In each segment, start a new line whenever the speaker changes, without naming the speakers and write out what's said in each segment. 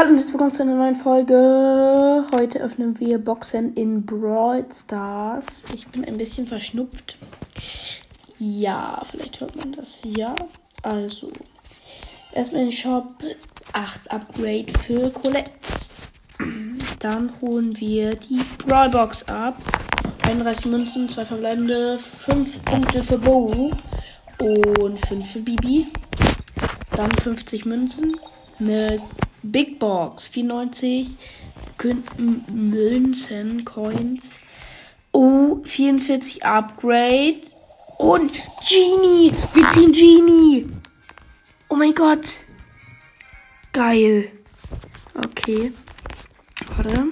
Hallo und herzlich willkommen zu einer neuen Folge. Heute öffnen wir Boxen in Brawl Stars. Ich bin ein bisschen verschnupft. Ja, vielleicht hört man das. Ja, also. Erstmal den Shop 8 Upgrade für Colette. Dann holen wir die Brawl Box ab. 31 Münzen, 2 verbleibende, 5 Punkte für Bo und 5 für Bibi. Dann 50 Münzen. Eine Big Box, 94 Münzen, Coins. Oh, 44 Upgrade. Und Genie. Wir ziehen Genie. Oh mein Gott. Geil. Okay. Warte.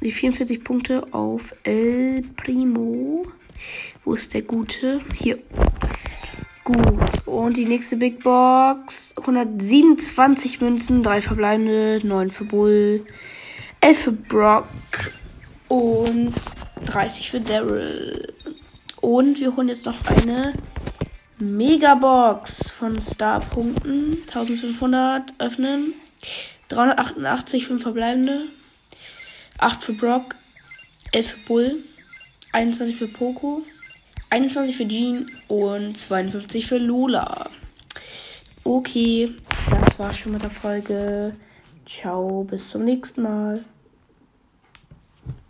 Die 44 Punkte auf El Primo. Wo ist der Gute? Hier. Gut. Und die nächste Big Box. 127 Münzen, 3 verbleibende, 9 für Bull, 11 für Brock und 30 für Daryl. Und wir holen jetzt noch eine Megabox von Star-Punkten. 1500 öffnen. 388 5 verbleibende. 8 für Brock. 11 für Bull. 21 für Poco. 21 für Jean und 52 für Lola. Okay, das war's schon mit der Folge. Ciao, bis zum nächsten Mal.